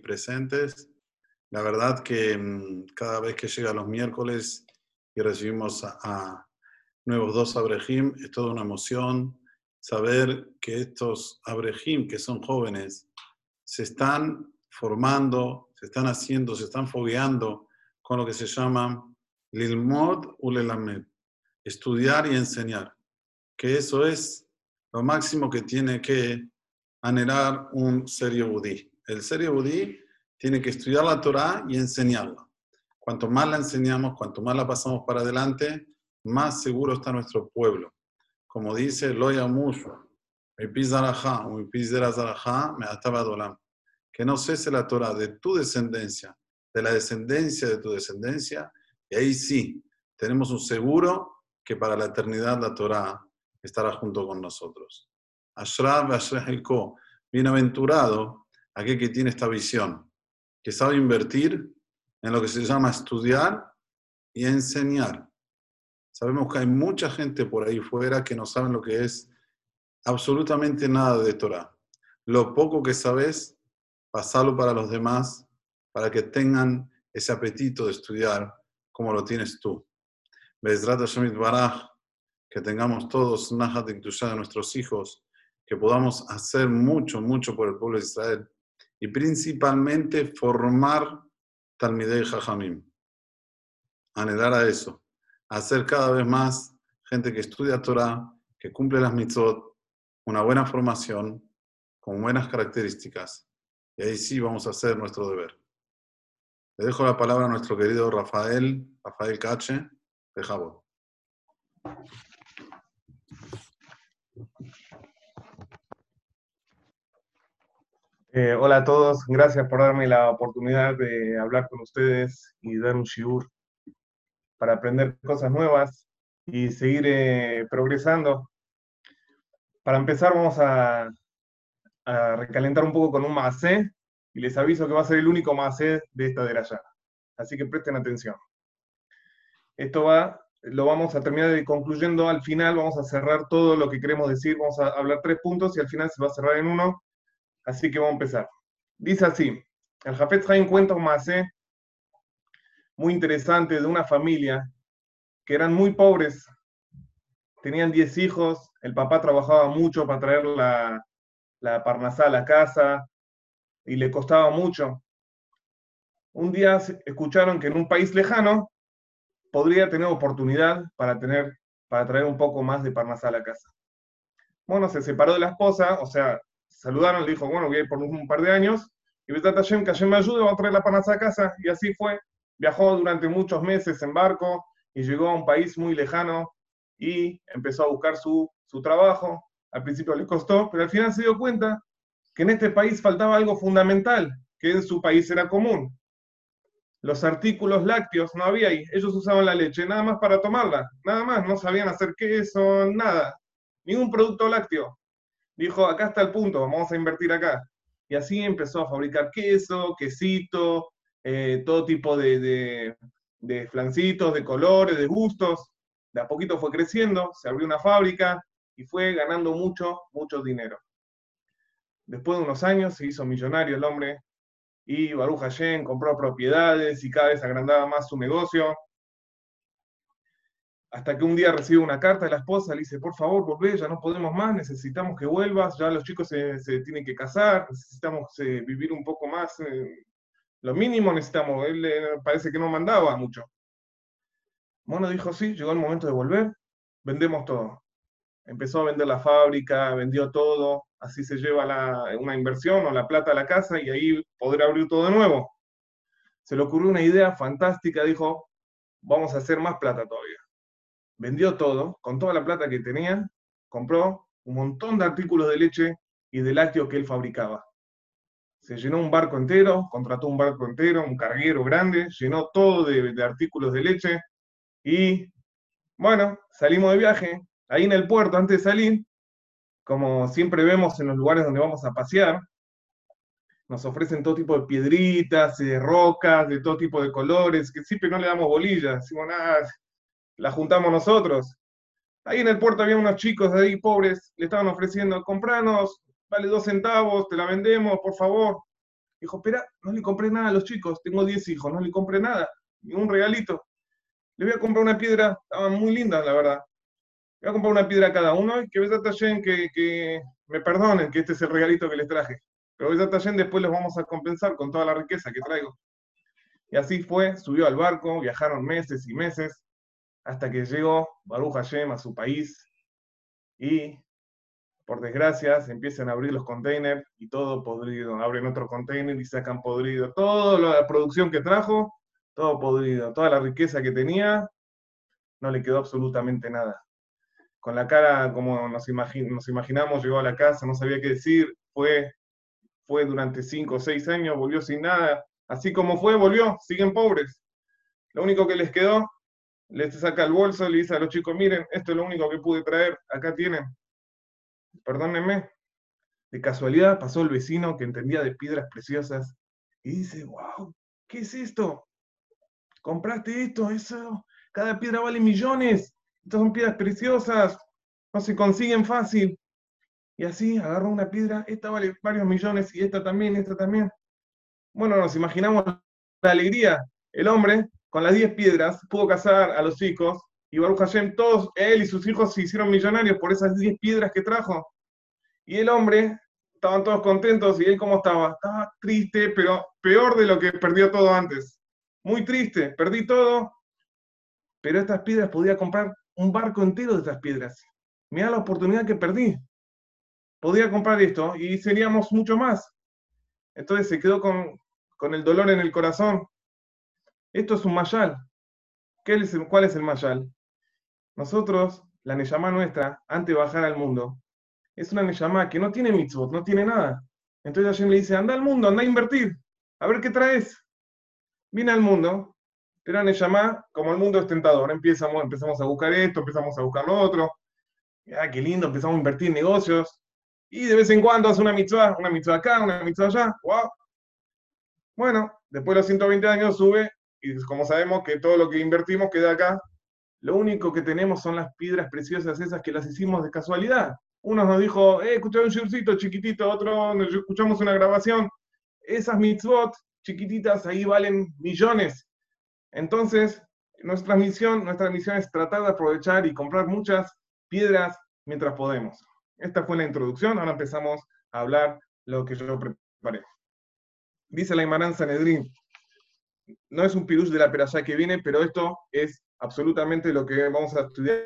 presentes. La verdad que mm, cada vez que llega los miércoles y recibimos a, nuevos dos Abrejim, es toda una emoción saber que estos Abrejim, que son jóvenes, se están formando, se están haciendo, se están fogueando con lo que se llama Lilmod Ulelamed, estudiar y enseñar, que eso es lo máximo que tiene que anhelar un serio budí. El serio budí tiene que estudiar la Torah y enseñarla. Cuanto más la enseñamos, cuanto más la pasamos para adelante, más seguro está nuestro pueblo. Como dice Loya Mushu, que no cese la Torah de tu descendencia, de la descendencia de tu descendencia, y ahí sí, tenemos un seguro que para la eternidad la Torah estará junto con nosotros. Ashraf bienaventurado aquel que tiene esta visión, que sabe invertir en lo que se llama estudiar y enseñar. Sabemos que hay mucha gente por ahí fuera que no saben lo que es absolutamente nada de Torah. Lo poco que sabes, pasarlo para los demás, para que tengan ese apetito de estudiar como lo tienes tú. Bezrat Baraj, que tengamos todos Nahat de nuestros hijos, que podamos hacer mucho, mucho por el pueblo de Israel y principalmente formar Talmidei Jajamim. Anhelar a eso, hacer cada vez más gente que estudia Torah, que cumple las mitzvot, una buena formación, con buenas características. Y ahí sí vamos a hacer nuestro deber. Le dejo la palabra a nuestro querido Rafael, Rafael Cache, de Jabot. Eh, hola a todos, gracias por darme la oportunidad de hablar con ustedes y dar un shiur para aprender cosas nuevas y seguir eh, progresando. Para empezar vamos a, recalentar un poco con un macé y les aviso que va a ser el único macé de esta de allá. Así que presten atención. Esto va, lo vamos a terminar concluyendo al final, vamos a cerrar todo lo que queremos decir, vamos a hablar tres puntos y al final se va a cerrar en uno Así que vamos a empezar. Dice así, el Jafet Haim cuenta un macé muy interesante de una familia que eran muy pobres, tenían 10 hijos, el papá trabajaba mucho para traer la, la parnasá a la casa y le costaba mucho. Un día escucharon que en un país lejano podría tener oportunidad para, tener, para traer un poco más de parnasá a la casa. Bueno, se separó de la esposa, o sea, saludaron, le dijo, bueno, voy a ir por un par de años, y Besat Hashem, que Hashem me ayude, va a traer la panaza a casa, y así fue. Viajó durante muchos meses en barco y llegó a un país muy lejano y empezó a buscar su, su trabajo. Al principio le costó, pero al final se dio cuenta que en este país faltaba algo fundamental, que en su país era común. Los artículos lácteos no había ahí. Ellos usaban la leche nada más para tomarla, nada más. No sabían hacer queso, nada. Ningún producto lácteo dijo, acá está el punto, vamos a invertir acá. Y así empezó a fabricar queso, quesito, eh, todo tipo de, de, flancitos, de colores, de gustos. De a poquito fue creciendo, se abrió una fábrica y fue ganando mucho, mucho dinero. Después de unos años se hizo millonario el hombre y Baruch Hashem compró propiedades y cada vez agrandaba más su negocio hasta que un día recibe una carta de la esposa, le dice, por favor, volvé, ya no podemos más, necesitamos que vuelvas, ya los chicos se, tienen que casar, necesitamos eh, vivir un poco más, eh, lo mínimo necesitamos, él parece que no mandaba mucho. Bueno, dijo, sí, llegó el momento de volver, vendemos todo. Empezó a vender la fábrica, vendió todo, así se lleva una inversión o la plata a la casa y ahí podrá abrir todo de nuevo. Se le ocurrió una idea fantástica, dijo, vamos a hacer más plata todavía vendió todo, con toda la plata que tenía, compró un montón de artículos de leche y de lácteos que él fabricaba. Se llenó un barco entero, contrató un barco entero, un carguero grande, llenó todo de, artículos de leche y, bueno, salimos de viaje. Ahí en el puerto, antes de salir, como siempre vemos en los lugares donde vamos a pasear, nos ofrecen todo tipo de piedritas, de rocas, de todo tipo de colores, que siempre no le damos bolillas. Decimos, nada, la juntamos nosotros. Ahí en el puerto había unos chicos de ahí pobres, le estaban ofreciendo, compranos, vale dos centavos, te la vendemos, por favor. Dijo, espera, no le compré nada a los chicos, tengo 10 hijos, no le compré nada, ni un regalito. Le voy a comprar una piedra, estaban muy lindas, la verdad. Le voy a comprar una piedra a cada uno y que Besat que, que me perdonen que este es el regalito que les traje. Pero Besat después los vamos a compensar con toda la riqueza que traigo. Y así fue, subió al barco, viajaron meses y meses, hasta que llegó Baruch Hashem a su país y por desgracia, se empiezan a abrir los containers y todo podrido. Abren otro container y sacan podrido. Toda la producción que trajo, todo podrido. Toda la riqueza que tenía, no le quedó absolutamente nada. Con la cara como nos, nos imaginamos, llegó a la casa, no sabía qué decir. Fue, fue durante cinco o seis años, volvió sin nada. Así como fue, volvió, siguen pobres. Lo único que les quedó, les saca el bolso y le dice a los chicos, miren, esto es lo único que pude traer, acá tienen perdónenme, de casualidad pasó el vecino que entendía de piedras preciosas y dice, wow, ¿qué es esto? ¿Compraste esto? Eso, cada piedra vale millones. Estas son piedras preciosas, no se consiguen fácil. Y así agarró una piedra, esta vale varios millones y esta también, esta también. Bueno, nos imaginamos la alegría. El hombre, con las 10 piedras, pudo casar a los chicos y Baruch Hashem, todos él y sus hijos se hicieron millonarios por esas 10 piedras que trajo. Y el hombre, estaban todos contentos, y él cómo estaba? Estaba triste, pero peor de lo que perdió todo antes. Muy triste, perdí todo, pero estas piedras podía comprar un barco entero de estas piedras. Mira la oportunidad que perdí. Podía comprar esto y seríamos mucho más. Entonces se quedó con, con el dolor en el corazón. Esto es un mayal. ¿Qué es ¿Cuál es el mayal? Nosotros, la Neyamá nuestra, antes de bajar al mundo, es una Neyamá que no tiene mitzvot, no tiene nada. Entonces Hashem le dice, anda al mundo, anda a invertir, a ver qué traes. Viene al mundo, pero Neyamá, como el mundo es tentador, empezamos, empezamos a buscar esto, empezamos a buscar lo otro. Ah, qué lindo, empezamos a invertir en negocios. Y de vez en cuando hace una mitzvah, una mitzvah acá, una mitzvah allá. ¡Wow! Bueno, después de los 120 años sube, y como sabemos que todo lo que invertimos queda acá, lo único que tenemos son las piedras preciosas esas que las hicimos de casualidad. Uno nos dijo, eh, escuché un shurcito chiquitito, otro escuchamos una grabación. Esas mitzvot chiquititas ahí valen millones. Entonces, nuestra misión, nuestra misión es tratar de aprovechar y comprar muchas piedras mientras podemos. Esta fue la introducción, ahora empezamos a hablar lo que yo preparé. Dice la Imarán Sanedrín, no es un pirush de la perashá que viene, pero esto es absolutamente lo que vamos a estudiar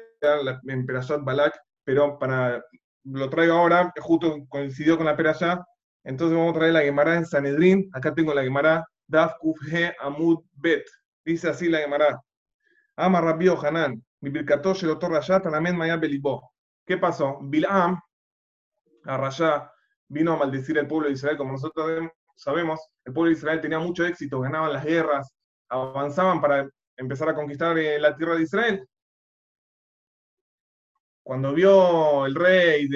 en Perashat Balak, pero para lo traigo ahora, justo coincidió con la perashá, entonces vamos a traer la Gemara en Sanedrín, acá tengo la Gemara Daf Kuf He Amud Bet, dice así la Gemara, Ama Rabbi Hanan, mi birkatosh el otro Rayat, Anamen Maya Belibó. ¿Qué pasó? Bilam, a Rayá, vino a maldecir al pueblo de Israel, como nosotros sabemos, el pueblo de Israel tenía mucho éxito, ganaban las guerras, avanzaban para empezar a conquistar eh, la tierra de Israel. Cuando vio el rey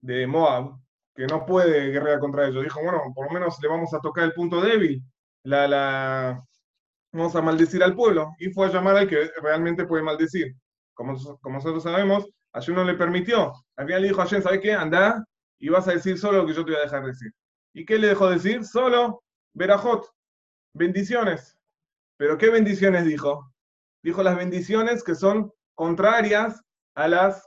de, Moab, que no puede guerrear contra ellos, dijo, bueno, por lo menos le vamos a tocar el punto débil, vamos a maldecir al pueblo, y fue a llamar al que realmente puede maldecir. Como, nosotros sabemos, Hashem no le permitió. Al final le dijo a ¿sabes qué? Anda y vas a decir solo lo que yo te voy a dejar decir. ¿Y qué le dejó decir? Solo Berajot, bendiciones. ¿Pero qué bendiciones dijo? Dijo las bendiciones que son contrarias a las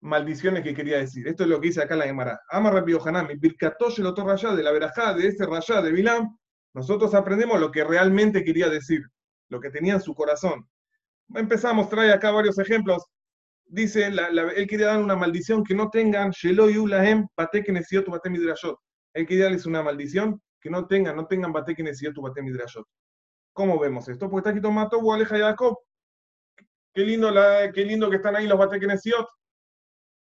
maldiciones que quería decir. Esto es lo que dice acá la Gemara. Ama Rabbi Yohanan, el otro rayá de la verajá, de ese rayá de Bilam, nosotros aprendemos lo que realmente quería decir, lo que tenía en su corazón. Empezamos, trae acá varios ejemplos. Dice, él quería dar una maldición que no tengan Shelo Yulahem Patek Nesiot Midrashot. Él quería darles una maldición que no tengan, no tengan Batek Nesiot Batem Midrashot. ¿Cómo vemos esto? Porque está aquí Tomato Aleja Jacob. Qué lindo, qué lindo que están ahí los Nesiot.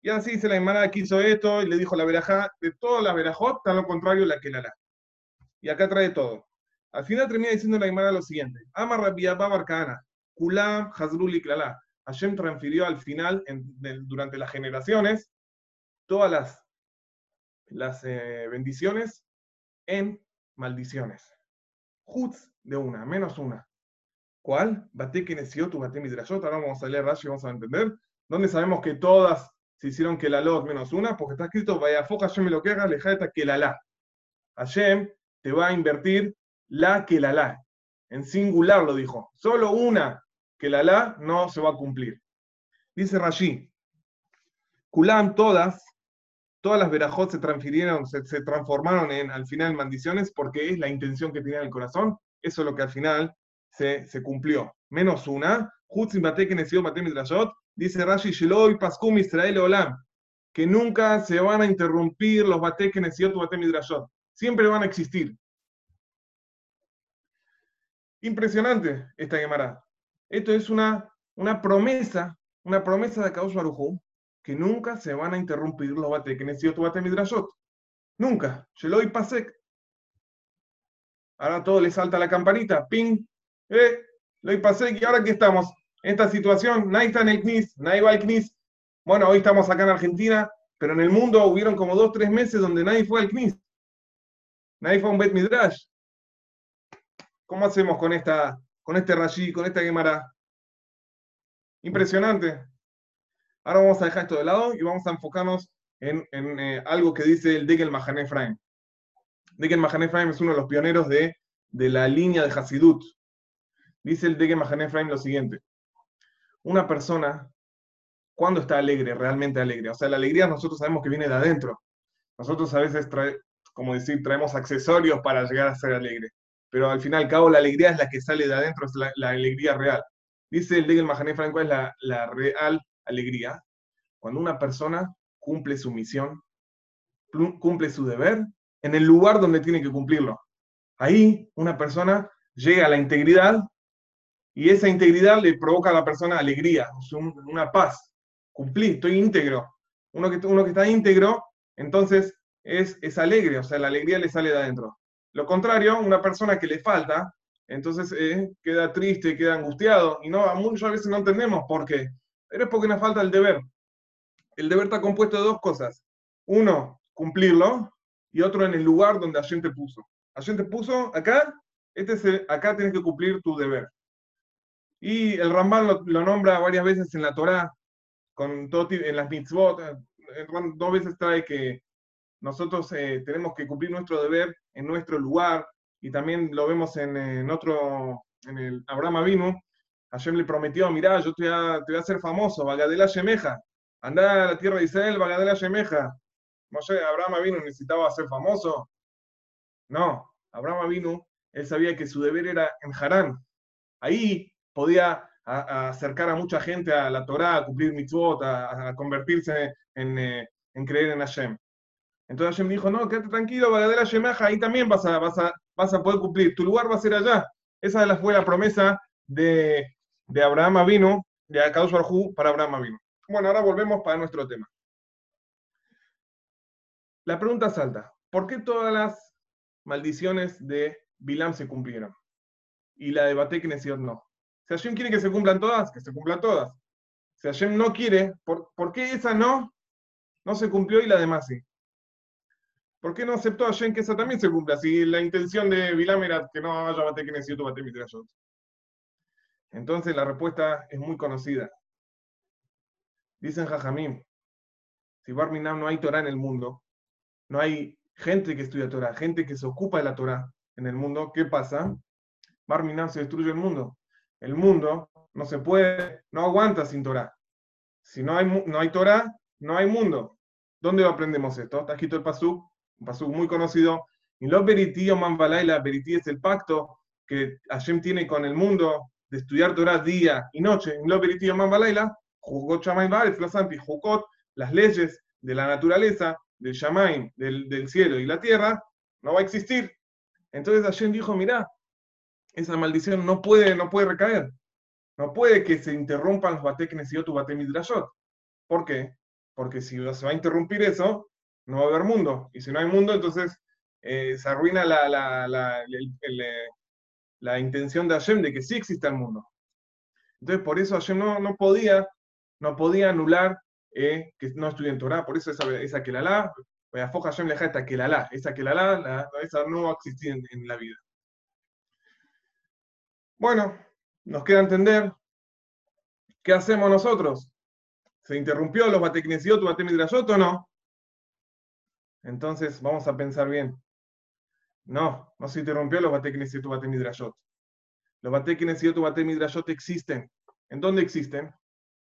Y así dice la hermana que hizo esto y le dijo la verajá, de todas las verajot, está lo contrario la que la. Y acá trae todo. Al final termina diciendo la Gemara lo siguiente: Ama Rabbi Barcana, Kulam Hazrul y Klala. Hashem transfirió al final, durante las generaciones, todas las, las eh, bendiciones en maldiciones. Jutz de una, menos una. ¿Cuál? Bate tu bate midrashot. Ahora vamos a leer Rashi y vamos a entender. ¿Dónde sabemos que todas se hicieron que la lot menos una? Porque está escrito, vaya foca yo me lo que haga, leja que la la. Hashem te va a invertir la que la la. En singular lo dijo. Solo una que la la no se va a cumplir. Dice Rashi, Kulam todas, todas las verajot se transfirieron, se, transformaron en al final maldiciones porque es la intención que tenía en el corazón. Eso es lo que al final se, cumplió. Menos una, dice Rashi, Sheloy Paskum Israel Olam, que nunca se van a interrumpir los Batekenesiot Batem Midrashot. Siempre van a existir. Impresionante esta Gemara. Esto es una, una promesa, una promesa de Kaush Barujú, que nunca se van a interrumpir los Batekenesiot Batem Midrashot. Nunca. Sheloy Pasek. Ahora todo le salta la campanita. Ping. Eh, lo Pasek. Y ahora aquí estamos esta situación, nadie está en el CNIS, nadie va al CNIS. Bueno, hoy estamos acá en Argentina, pero en el mundo hubieron como dos, tres meses donde nadie fue al CNIS. Nadie fue a un Bet Midrash. ¿Cómo hacemos con esta, con este Rashi, con esta Gemara? Impresionante. Ahora vamos a dejar esto de lado y vamos a enfocarnos en, eh, algo que dice el Degel Mahané Efraim. Degel Mahané Efraim es uno de los pioneros de, de la línea de Hasidut. Dice el Degel Mahané Efraim lo siguiente una persona, cuando está alegre, realmente alegre? O sea, la alegría nosotros sabemos que viene de adentro. Nosotros a veces, como decir, traemos accesorios para llegar a ser alegre. Pero al fin y al cabo, la alegría es la que sale de adentro, es la, alegría real. Dice el Degel Mahané Franco, es la, la real alegría. Cuando una persona cumple su misión, cumple su deber en el lugar donde tiene que cumplirlo. Ahí una persona llega a la integridad y esa integridad le provoca a la persona alegría, una paz. Cumplí, estoy íntegro. Uno que, uno que está íntegro, entonces es, es alegre, o sea, la alegría le sale de adentro. Lo contrario, una persona que le falta, entonces eh, queda triste, queda angustiado, y no, muchas veces no entendemos por qué. Pero es porque nos falta el deber. El deber está compuesto de dos cosas. Uno, cumplirlo, y otro en el lugar donde Hashem te puso. Hashem te puso acá, este es acá tienes que cumplir tu deber. Y el Rambam lo, nombra varias veces en la Torá, con todo, en las mitzvot. Eh, dos veces trae que nosotros eh, tenemos que cumplir nuestro deber en nuestro lugar, y también lo vemos en, otro, en el Abraham Avinu. Hashem le prometió, mirá, yo te voy a, te voy a hacer famoso, Bagadela Shemeja. Andá a la tierra de Israel, Bagadela Shemeja. Moshe, Abraham Avinu necesitaba ser famoso. No, Abraham Avinu, él sabía que su deber era en Harán. Ahí podía acercar a mucha gente a la Torá, a cumplir mitzvot, a, convertirse en, eh, en, creer en Hashem. Entonces Hashem dijo, no, quédate tranquilo, Bagadera Shemaja, ahí también vas a poder cumplir, tu lugar va a ser allá. Esa fue la promesa de, de Abraham Avinu, de Akadosh Barjú para Abraham Avinu. Bueno, ahora volvemos para nuestro tema. La pregunta salta, ¿por qué todas las maldiciones de Bilam se cumplieron? Y la de Batek no. Si Hashem quiere que se cumplan todas, que se cumplan todas. Si Hashem no quiere, ¿por, qué esa no, no se cumplió y la demás sí? ¿Por qué no aceptó Hashem que esa también se cumpla? Si la intención de Bilam era que no haya bate que necesito bate Entonces la respuesta es muy conocida. Dicen Jajamim, si Barminam no hay Torah en el mundo, no hay gente que estudia Torah, gente que se ocupa de la Torah en el mundo, ¿qué pasa? Barminam se destruye el mundo el mundo no se puede, no aguanta sin Torah. Si no hay, no hay Torah, no hay mundo. ¿Dónde lo aprendemos esto? Está el Pasú, un Pasú muy conocido. Y los Berití o la Berití es el pacto que Hashem tiene con el mundo estudiar Torah día y noche. Y los Berití o Manbalaila, Jukot Shamaim Jukot, las leyes de la naturaleza, del Shamaim, del, cielo y la tierra, no va a existir. Entonces Hashem dijo, mira, esa maldición no puede, no puede recaer. No puede que se interrumpan los y tu batemidrashot. ¿Por qué? Porque si se va a interrumpir eso, no va a haber mundo. Y si no hay mundo, entonces eh, se arruina la, la, eh, la, intención de Hashem de que sí exista el mundo. Entonces, por eso Hashem no, no podía, no podía anular eh, que no estudien Torah. Por eso esa, esa que la la, Hashem le esta que la la, esa que la la, esa no va a existir en la vida. Bueno, nos queda entender qué hacemos nosotros. ¿Se interrumpió los bateknesiot o batemidrashot o no? Entonces vamos a pensar bien. No, no se interrumpió los Batekines y tu Batemidrashot. Los Batekines y tu Batemidrashot existen. ¿En dónde existen?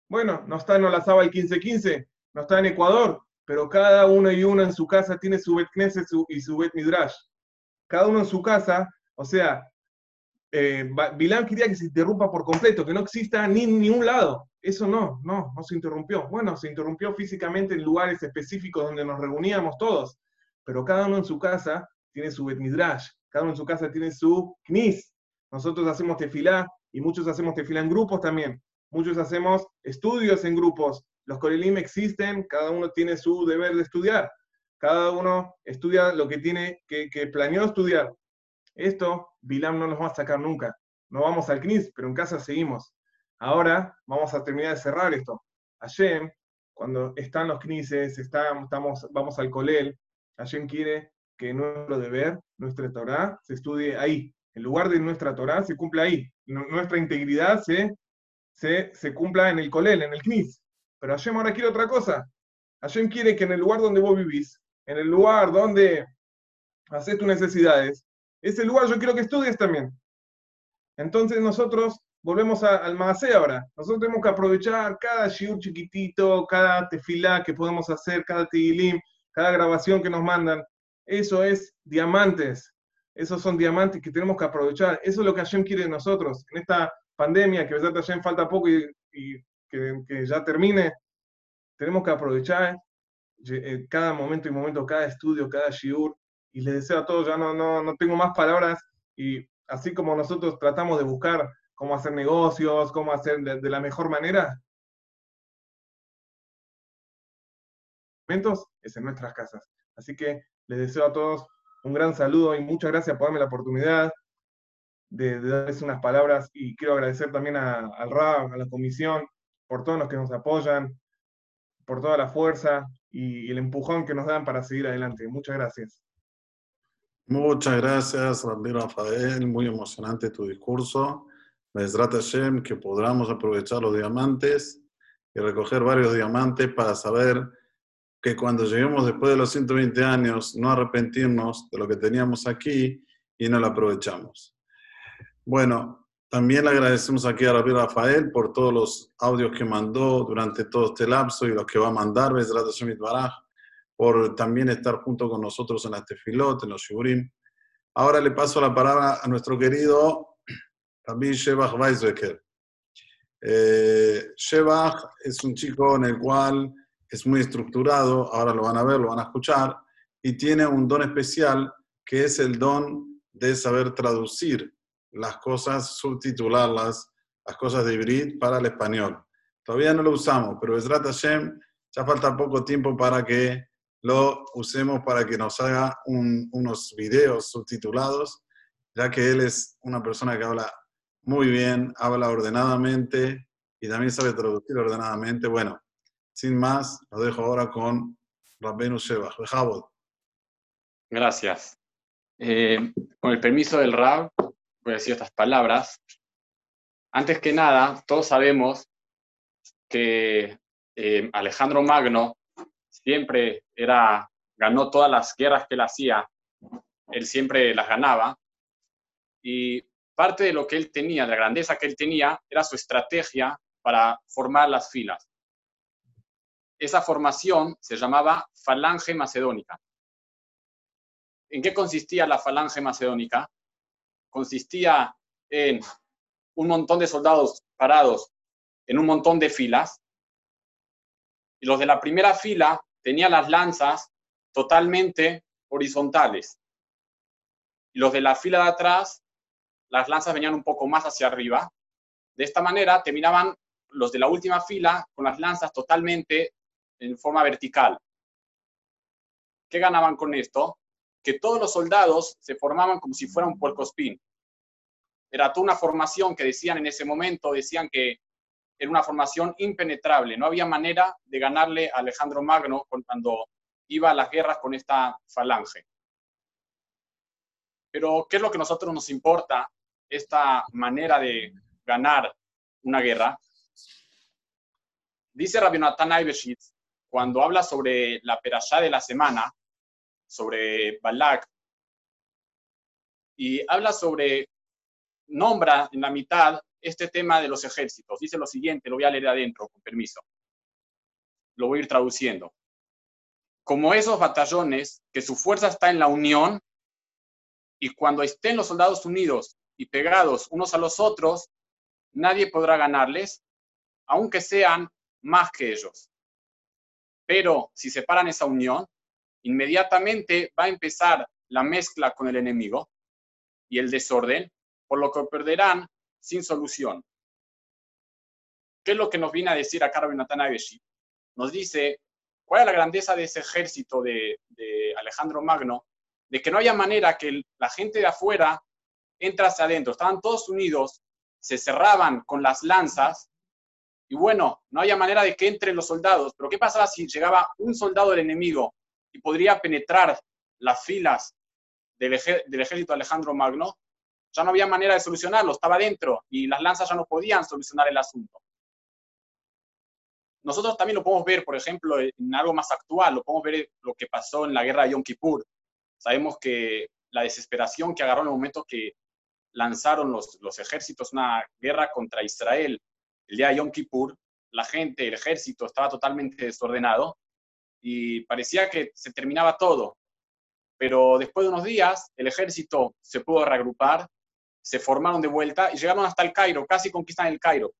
Bueno, no está en Olazaba el 1515, no está en Ecuador, pero cada uno y una en su casa tiene su Bet y su Bet Midrash. Cada uno en su casa, o sea, eh, Bilán quería que se interrumpa por completo, que no exista ni ni un lado. Eso no, no, no se interrumpió. Bueno, se interrumpió físicamente en lugares específicos donde nos reuníamos todos, pero cada uno en su casa tiene su Bet Midrash, cada uno en su casa tiene su Knis. Nosotros hacemos tefilá y muchos hacemos tefilá en grupos también. Muchos hacemos estudios en grupos. Los Korelim existen, cada uno tiene su deber de estudiar. Cada uno estudia lo que tiene, que, que planeó estudiar. Esto, Bilam no nos va a sacar nunca. No vamos al CNIS, pero en casa seguimos. Ahora vamos a terminar de cerrar esto. Hashem, cuando están los CNISes, estamos, vamos al Colel, Hashem quiere que nuestro deber, nuestra Torah, se estudie ahí. En lugar de nuestra Torah, se cumple ahí. Nuestra integridad se se, cumpla en el colel, en el knis. Pero Hashem ahora quiere otra cosa. Hashem quiere que en el lugar donde vos vivís, en el lugar donde haces tus necesidades, ese lugar yo quiero que estudies también. Entonces nosotros volvemos al Maasé ahora. Nosotros tenemos que aprovechar cada shiur chiquitito, cada tefilá que podemos hacer, cada tigilim, cada grabación que nos mandan. Eso es diamantes. Esos son diamantes que tenemos que aprovechar. Eso es lo que Hashem quiere de nosotros. En esta pandemia, que verdad ya falta poco y, que, ya termine, tenemos que aprovechar eh, cada momento y momento, cada estudio, cada shiur, y les deseo a todos, ya no, no, no tengo más palabras, y así como nosotros tratamos de buscar cómo hacer negocios, cómo hacer de, la mejor manera, es en nuestras casas. Así que les deseo a todos un gran saludo y muchas gracias por darme la oportunidad de, darles unas palabras y quiero agradecer también al RAB, a la comisión, por todos los que nos apoyan, por toda la fuerza y, el empujón que nos dan para seguir adelante. Muchas gracias. Muchas gracias, Rabbi Rafael. Muy emocionante tu discurso. Mesrat Hashem, que podamos aprovechar los diamantes y recoger varios diamantes para saber que cuando lleguemos después de los 120 años, no arrepentirnos de lo que teníamos aquí y no lo aprovechamos. Bueno, también le agradecemos aquí a Rabbi Rafael por todos los audios que mandó durante todo este lapso y los que va a mandar, Baraj, por también estar junto con nosotros en este Tefilot, en los Shurim. Ahora le paso la palabra a nuestro querido Rabbi Shebach Weizbecker. Eh, Shebach es un chico en el cual es muy estructurado, ahora lo van a ver, lo van a escuchar, y tiene un don especial que es el don de saber traducir las cosas, subtitularlas, las cosas de Ibrid para el español. Todavía no lo usamos, pero Besrat Hashem ya falta poco tiempo para que lo usemos para que nos haga unos videos subtitulados, ya que él es una persona que habla muy bien, habla ordenadamente y también sabe traducir ordenadamente. Bueno, sin más, lo dejo ahora con Rabbenu Sheba. Gracias. Eh, con el permiso del Rab, voy a decir estas palabras. Antes que nada, todos sabemos que eh, Alejandro Magno siempre era, ganó todas las guerras que él hacía, él siempre las ganaba, y parte de lo que él tenía, de la grandeza que él tenía, era su estrategia para formar las filas. Esa formación se llamaba falange macedónica. ¿En qué consistía la falange macedónica? consistía en un montón de soldados parados en un montón de filas. Y los de la primera fila tenían las lanzas totalmente horizontales. Y los de la fila de atrás, las lanzas venían un poco más hacia arriba. De esta manera terminaban los de la última fila con las lanzas totalmente en forma vertical. ¿Qué ganaban con esto? que todos los soldados se formaban como si fuera un puercospín. Era toda una formación que decían en ese momento, decían que era una formación impenetrable, no había manera de ganarle a Alejandro Magno cuando iba a las guerras con esta falange. Pero, ¿qué es lo que a nosotros nos importa esta manera de ganar una guerra? Dice Rabbi Natan cuando habla sobre la perashá de la semana, sobre Balak, y habla sobre, nombra en la mitad este tema de los ejércitos. Dice lo siguiente, lo voy a leer adentro, con permiso. Lo voy a ir traduciendo. Como esos batallones, que su fuerza está en la unión, y cuando estén los soldados unidos y pegados unos a los otros, nadie podrá ganarles, aunque sean más que ellos. Pero si separan esa unión, inmediatamente va a empezar la mezcla con el enemigo y el desorden, por lo que perderán sin solución. ¿Qué es lo que nos viene a decir acá Rabbi Natan Nos dice cuál es la grandeza de ese ejército de, Alejandro Magno, de que no haya manera que la gente de afuera entre hacia adentro. Estaban todos unidos, se cerraban con las lanzas y bueno, no había manera de que entren los soldados. Pero ¿qué pasaba si llegaba un soldado del enemigo y podría penetrar las filas del, ejército Alejandro Magno? Ya no había manera de solucionarlo, estaba dentro y las lanzas ya no podían solucionar el asunto. Nosotros también lo podemos ver, por ejemplo, en algo más actual, lo podemos ver lo que pasó en la guerra de Yom Kippur. Sabemos que la desesperación que agarró en el momento que lanzaron los ejércitos una guerra contra Israel el día de Yom Kippur, la gente, el ejército estaba totalmente desordenado y parecía que se terminaba todo. Pero después de unos días, el ejército se pudo reagrupar, se formaron de vuelta y llegaron hasta el Cairo, casi conquistan el Cairo.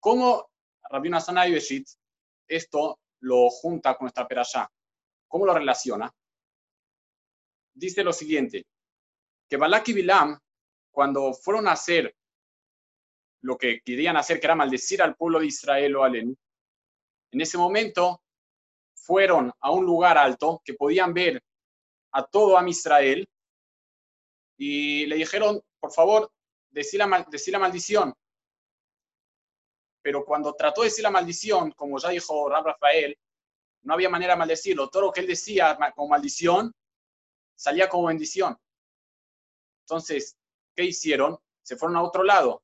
¿Cómo Rabbi Nassan esto lo junta con nuestra perashá? ¿Cómo lo relaciona? Dice lo siguiente, que Balak y Bilam, cuando fueron a hacer lo que querían hacer, que era maldecir al pueblo de Israel o Alenu, en ese momento fueron a un lugar alto que podían ver a todo Am Israel y le dijeron, por favor, decí la, la maldición. Pero cuando trató de decir la maldición, como ya dijo Rab Rafael, no había manera de maldecirlo. Todo lo que él decía como maldición salía como bendición. Entonces, ¿qué hicieron? Se fueron a otro lado.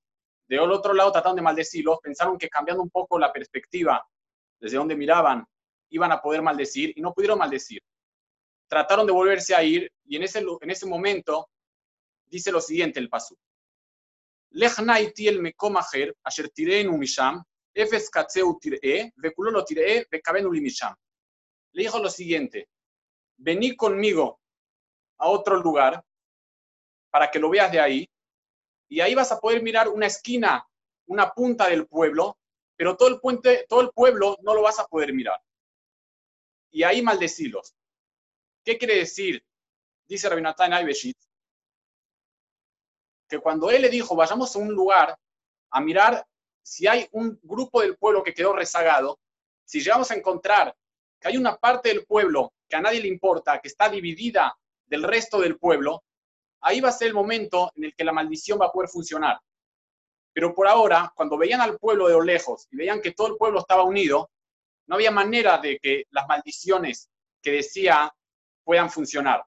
De otro lado trataron de maldecirlos, pensaron que cambiando un poco la perspectiva desde donde miraban, iban a poder maldecir y no pudieron maldecir. Trataron de volverse a ir y en ese, en ese momento dice lo siguiente el paso. Le dijo lo siguiente, vení conmigo a otro lugar para que lo veas de ahí, y ahí vas a poder mirar una esquina, una punta del pueblo, pero todo el, puente, todo el pueblo no lo vas a poder mirar. Y ahí maldecilos. ¿Qué quiere decir? Dice Rabinatán Aibeshit, que cuando él le dijo, vayamos a un lugar a mirar si hay un grupo del pueblo que quedó rezagado, si llegamos a encontrar que hay una parte del pueblo que a nadie le importa, que está dividida del resto del pueblo, ahí va a ser el momento en el que la maldición va a poder funcionar. Pero por ahora, cuando veían al pueblo de lo lejos y veían que todo el pueblo estaba unido, no había manera de que las maldiciones que decía puedan funcionar.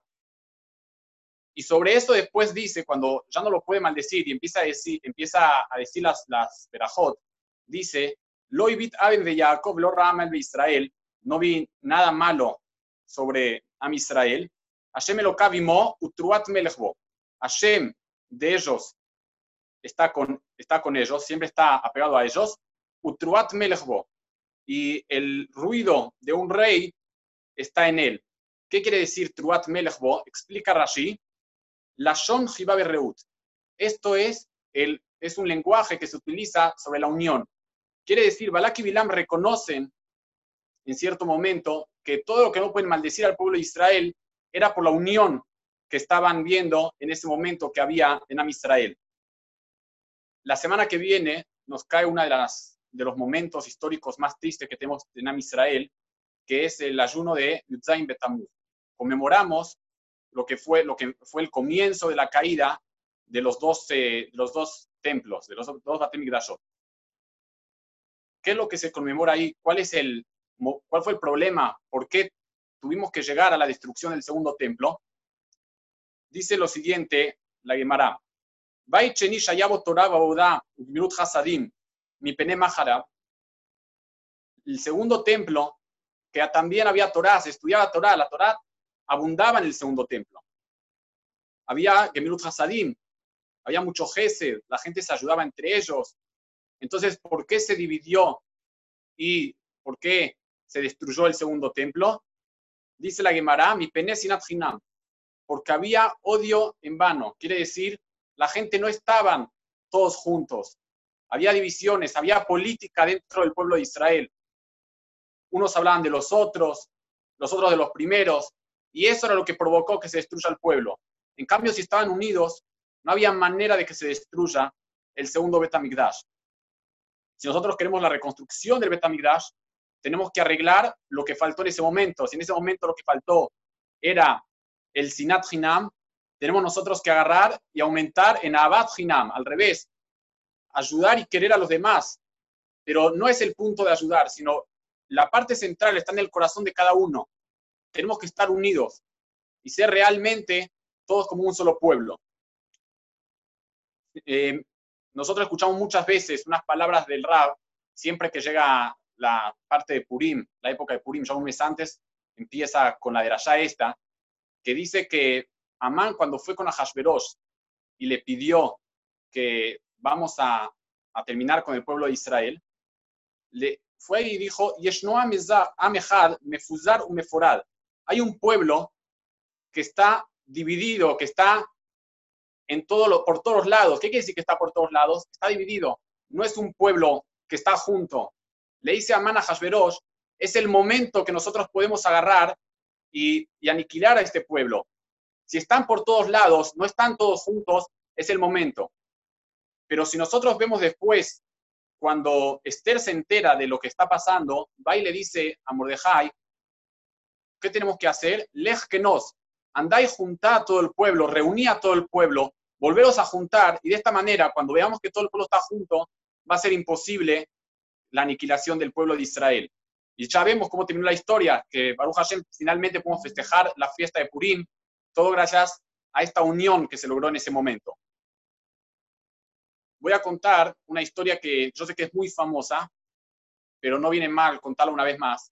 Y sobre eso después dice, cuando ya no lo puede maldecir y empieza a decir, empieza a decir las, las verajot, dice, lo aben de Jacob, lo de Israel, no vi nada malo sobre Am Israel, Hashem Elokavimo, utruat melechbo. Hashem de ellos está con, está con ellos, siempre está apegado a ellos. Utruat melechbo. Y el ruido de un rey está en él. ¿Qué quiere decir truat melechbo? Explica Rashi. Lashon reut. Esto es, el, es un lenguaje que se utiliza sobre la unión. Quiere decir, Balak y Bilam reconocen en cierto momento que todo lo que no pueden maldecir al pueblo de Israel era por la unión que estaban viendo en ese momento que había en Am Israel. La semana que viene nos cae uno de, las, de los momentos históricos más tristes que tenemos en Am Israel, que es el ayuno de Yudzaim Betamuz. Conmemoramos lo que fue, lo que fue el comienzo de la caída de los dos, los dos templos, de los dos Batem ¿Qué es lo que se conmemora ahí? ¿Cuál, es el, ¿Cuál fue el problema? ¿Por qué tuvimos que llegar a la destrucción del segundo templo, dice lo siguiente la Gemara. El segundo templo, que también había Torah, se estudiaba Torah, la Torah abundaba en el segundo templo. había Gemilut Hasadim, había mucho Gesed, la gente se ayudaba entre ellos. Entonces, ¿por qué se dividió y por qué se destruyó el segundo templo? Dice la Gemara, mi pene porque había odio en vano. Quiere decir, la gente no estaban todos juntos. Había divisiones, había política dentro del pueblo de Israel. Unos hablaban de los otros, los otros de los primeros, y eso era lo que provocó que se destruya el pueblo. En cambio, si estaban unidos, no había manera de que se destruya el segundo Betamigdash. Si nosotros queremos la reconstrucción del Betamigdash, tenemos que arreglar lo que faltó en ese momento. Si en ese momento lo que faltó era el Sinat Hinam, tenemos nosotros que agarrar y aumentar en Abad Hinam, al revés, ayudar y querer a los demás. Pero no es el punto de ayudar, sino la parte central está en el corazón de cada uno. Tenemos que estar unidos y ser realmente todos como un solo pueblo. Eh, nosotros escuchamos muchas veces unas palabras del Rab, siempre que llega la parte de Purim, la época de Purim, ya un mes antes, empieza con la de Rashá esta, que dice que Amán cuando fue con Ahashverosh y le pidió que vamos a, terminar con el pueblo de Israel, le fue y dijo, mefuzar Hay un pueblo que está dividido, que está en todo por todos lados. ¿Qué quiere decir que está por todos lados? Está dividido. No es un pueblo que está junto. Le dice a Amán a Hashverosh, es el momento que nosotros podemos agarrar y, aniquilar a este pueblo. Si están por todos lados, no están todos juntos, es el momento. Pero si nosotros vemos después, cuando Esther se entera de lo que está pasando, va y le dice a Mordejai, ¿qué tenemos que hacer? Lej que nos, andá y a todo el pueblo, reuní a todo el pueblo, volveros a juntar, y de esta manera, cuando veamos que todo el pueblo está junto, va a ser imposible la aniquilación del pueblo de Israel. Y ya vemos cómo terminó la historia, que Baruch Hashem finalmente podemos festejar la fiesta de Purim, todo gracias a esta unión que se logró en ese momento. Voy a contar una historia que yo sé que es muy famosa, pero no viene mal contarla una vez más.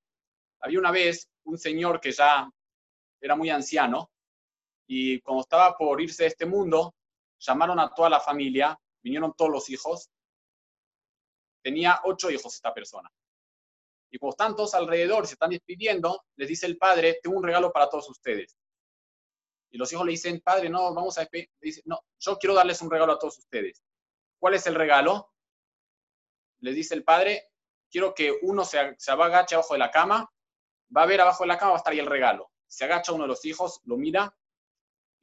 Había una vez un señor que ya era muy anciano y cuando estaba por irse de este mundo, llamaron a toda la familia, vinieron todos los hijos. Tenía ocho hijos esta persona. Y como están todos alrededor, se están despidiendo, les dice el padre, tengo un regalo para todos ustedes. Y los hijos le dicen, padre, no, vamos a despedir. Dice, no, yo quiero darles un regalo a todos ustedes. ¿Cuál es el regalo? Les dice el padre, quiero que uno se, se agache abajo de la cama, va a ver abajo de la cama, va a estar ahí el regalo. Se agacha uno de los hijos, lo mira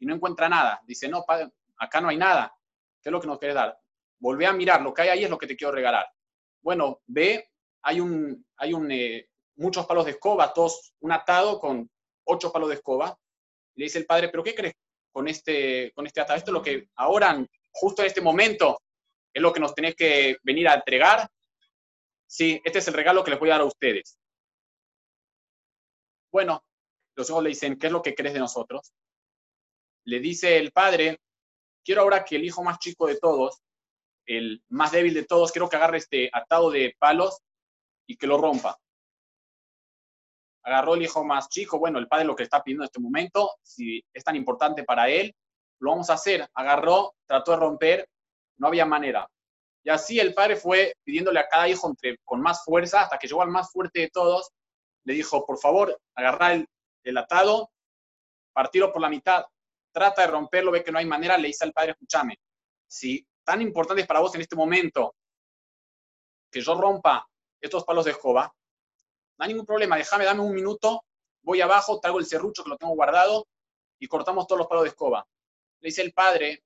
y no encuentra nada. Dice, no, padre, acá no hay nada. ¿Qué es lo que nos quieres dar? Volvé a mirar, lo que hay ahí es lo que te quiero regalar. Bueno, ve hay, un, hay un, eh, muchos palos de escoba, todos un atado con ocho palos de escoba. le dice el padre, ¿pero qué crees con este, con este atado? Esto es lo que ahora, justo en este momento, es lo que nos tenés que venir a entregar. Sí, este es el regalo que les voy a dar a ustedes. Bueno, los hijos le dicen, ¿qué es lo que crees de nosotros? Le dice el padre, quiero ahora que el hijo más chico de todos, el más débil de todos, quiero que agarre este atado de palos y que lo rompa. Agarró el hijo más chico, bueno, el padre lo que está pidiendo en este momento, si es tan importante para él, lo vamos a hacer. Agarró, trató de romper, no había manera. Y así el padre fue pidiéndole a cada hijo entre, con más fuerza, hasta que llegó al más fuerte de todos, le dijo, por favor, agarra el, el atado, partirlo por la mitad, trata de romperlo, ve que no hay manera, le dice al padre, escúchame, si tan importante es para vos en este momento que yo rompa estos palos de escoba, no hay ningún problema, déjame, dame un minuto, voy abajo, traigo el serrucho que lo tengo guardado y cortamos todos los palos de escoba. Le dice el padre,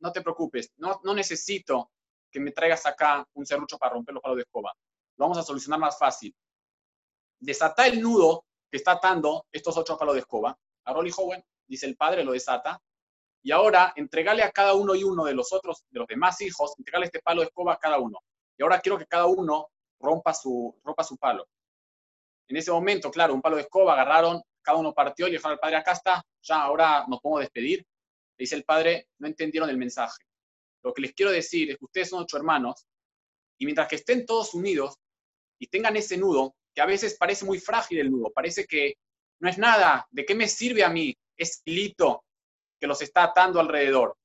no te preocupes, no, no necesito que me traigas acá un serrucho para romper los palos de escoba. Lo vamos a solucionar más fácil. Desata el nudo que está atando estos ocho palos de escoba. Agarró el joven, dice el padre, lo desata. Y ahora entregale a cada uno y uno de los otros, de los demás hijos, entregale este palo de escoba a cada uno. Y ahora quiero que cada uno rompa su, rompa su palo. En ese momento, claro, un palo de escoba, agarraron, cada uno partió y le dijeron al padre, acá está, ya ahora nos podemos despedir. Le dice el padre, no entendieron el mensaje. Lo que les quiero decir es que ustedes son ocho hermanos y mientras que estén todos unidos y tengan ese nudo, que a veces parece muy frágil el nudo, parece que no es nada, ¿de qué me sirve a mí ese hilito que los está atando alrededor.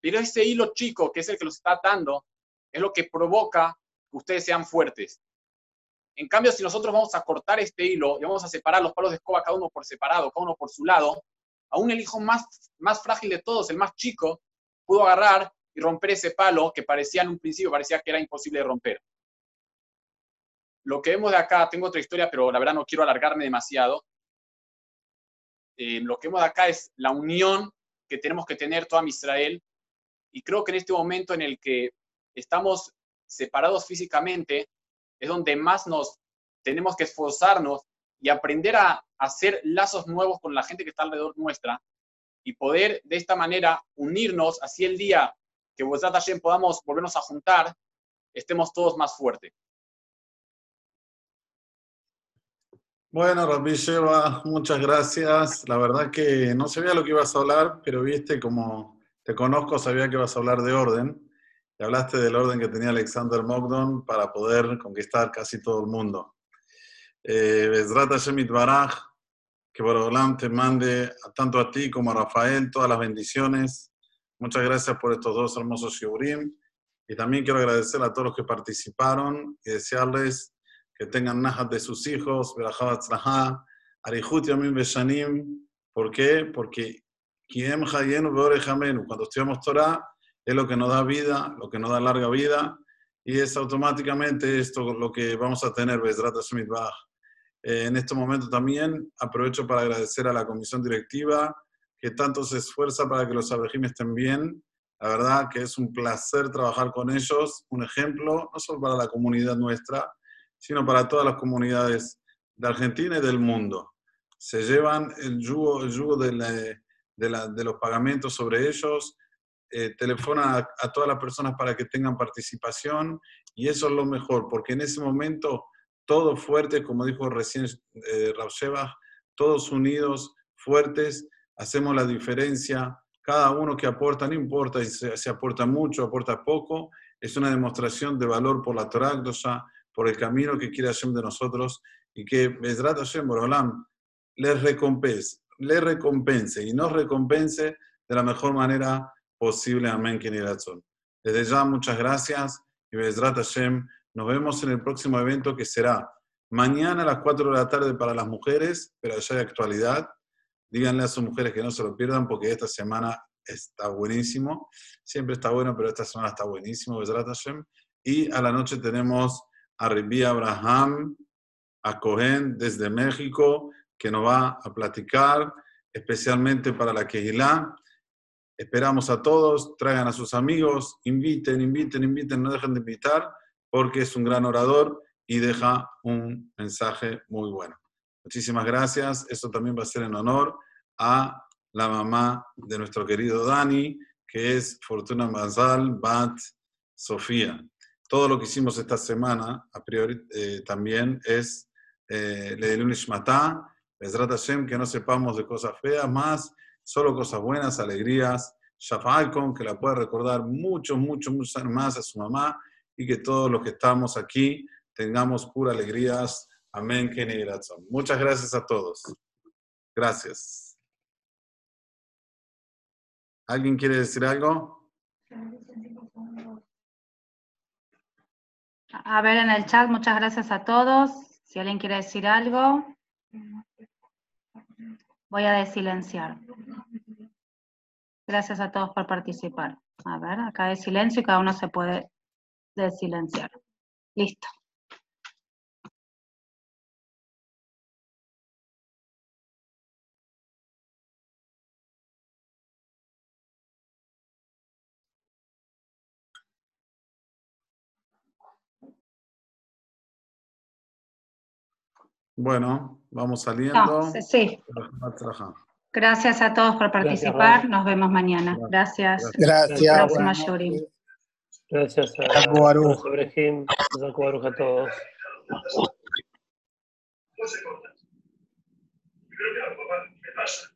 Pero ese hilo chico, que es el que los está atando, es lo que provoca ustedes sean fuertes. En cambio, si nosotros vamos a cortar este hilo y vamos a separar los palos de escoba cada uno por separado, cada uno por su lado, aún el hijo más, más frágil de todos, el más chico, pudo agarrar y romper ese palo que parecía en un principio, parecía que era imposible de romper. Lo que vemos de acá, tengo otra historia, pero la verdad no quiero alargarme demasiado. Eh, lo que vemos de acá es la unión que tenemos que tener toda Israel. Y creo que en este momento en el que estamos separados físicamente, es donde más nos tenemos que esforzarnos y aprender a hacer lazos nuevos con la gente que está alrededor nuestra y poder de esta manera unirnos, así el día que vosotros también podamos volvernos a juntar, estemos todos más fuertes. Bueno, Rabbi Sheva, muchas gracias. La verdad que no sabía lo que ibas a hablar, pero viste como te conozco, sabía que ibas a hablar de orden. Y hablaste del orden que tenía Alexander Mogdon para poder conquistar casi todo el mundo. Eh, Bezrat Hashem Baraj, que Borolam te mande tanto a ti como a Rafael todas las bendiciones. Muchas gracias por estos dos hermosos shiurim. Y también quiero agradecer a todos los que participaron y desearles que tengan najas de sus hijos, Arihut Yamim Beshanim. ¿Por qué? Porque cuando estudiamos Torah es lo que nos da vida, lo que nos da larga vida, y es automáticamente esto lo que vamos a tener, Bezrat eh, En este momento también aprovecho para agradecer a la comisión directiva que tanto se esfuerza para que los abrejim estén bien. La verdad que es un placer trabajar con ellos, un ejemplo, no solo para la comunidad nuestra, sino para todas las comunidades de Argentina y del mundo. Se llevan el yugo, el yugo de, de, los pagamentos sobre ellos, eh, telefonan a, todas las personas para que tengan participación y eso es lo mejor, porque en ese momento todos fuertes, como dijo recién eh, todos unidos, fuertes, hacemos la diferencia. Cada uno que aporta, no importa si se, aporta mucho, aporta poco, es una demostración de valor por la Torah, por el camino que quiere Hashem de nosotros y que Bezrat Hashem Borolam les recompense, les recompense y nos recompense de la mejor manera posible. Amén, razón. Desde ya, muchas gracias y Bezrat Hashem. Nos vemos en el próximo evento que será mañana a las 4 de la tarde para las mujeres, pero ya hay actualidad. Díganle a sus mujeres que no se lo pierdan porque esta semana está buenísimo. Siempre está bueno, pero esta semana está buenísimo, Bezrat Hashem. Y a la noche tenemos a Ribi Abraham, a Cohen desde México, que nos va a platicar especialmente para la Kehilá. Esperamos a todos, traigan a sus amigos, inviten, inviten, inviten, no dejen de invitar, porque es un gran orador y deja un mensaje muy bueno. Muchísimas gracias. Esto también va a ser en honor a la mamá de nuestro querido Dani, que es Fortuna Mazal Bat Sofía todo lo que hicimos esta semana, a priori, eh, también es eh, Leilun Ishmatá, Bezrat Hashem, que no sepamos de cosas feas, más solo cosas buenas, alegrías, Shafalcon, que la pueda recordar mucho, mucho, mucho más a su mamá y que todos los que estamos aquí tengamos pura alegrías. Amén, Kenny Muchas gracias a todos. Gracias. ¿Alguien quiere decir algo? A ver en el chat, muchas gracias a todos. Si alguien quiere decir algo, voy a desilenciar. Gracias a todos por participar. A ver, acá hay silencio y cada uno se puede desilenciar. Listo. Bueno, vamos saliendo. sí. Gracias a todos por participar. Nos vemos mañana. Gracias. Gracias. Próxima Gracias a, a todos. No se corta. Creo que la pasa.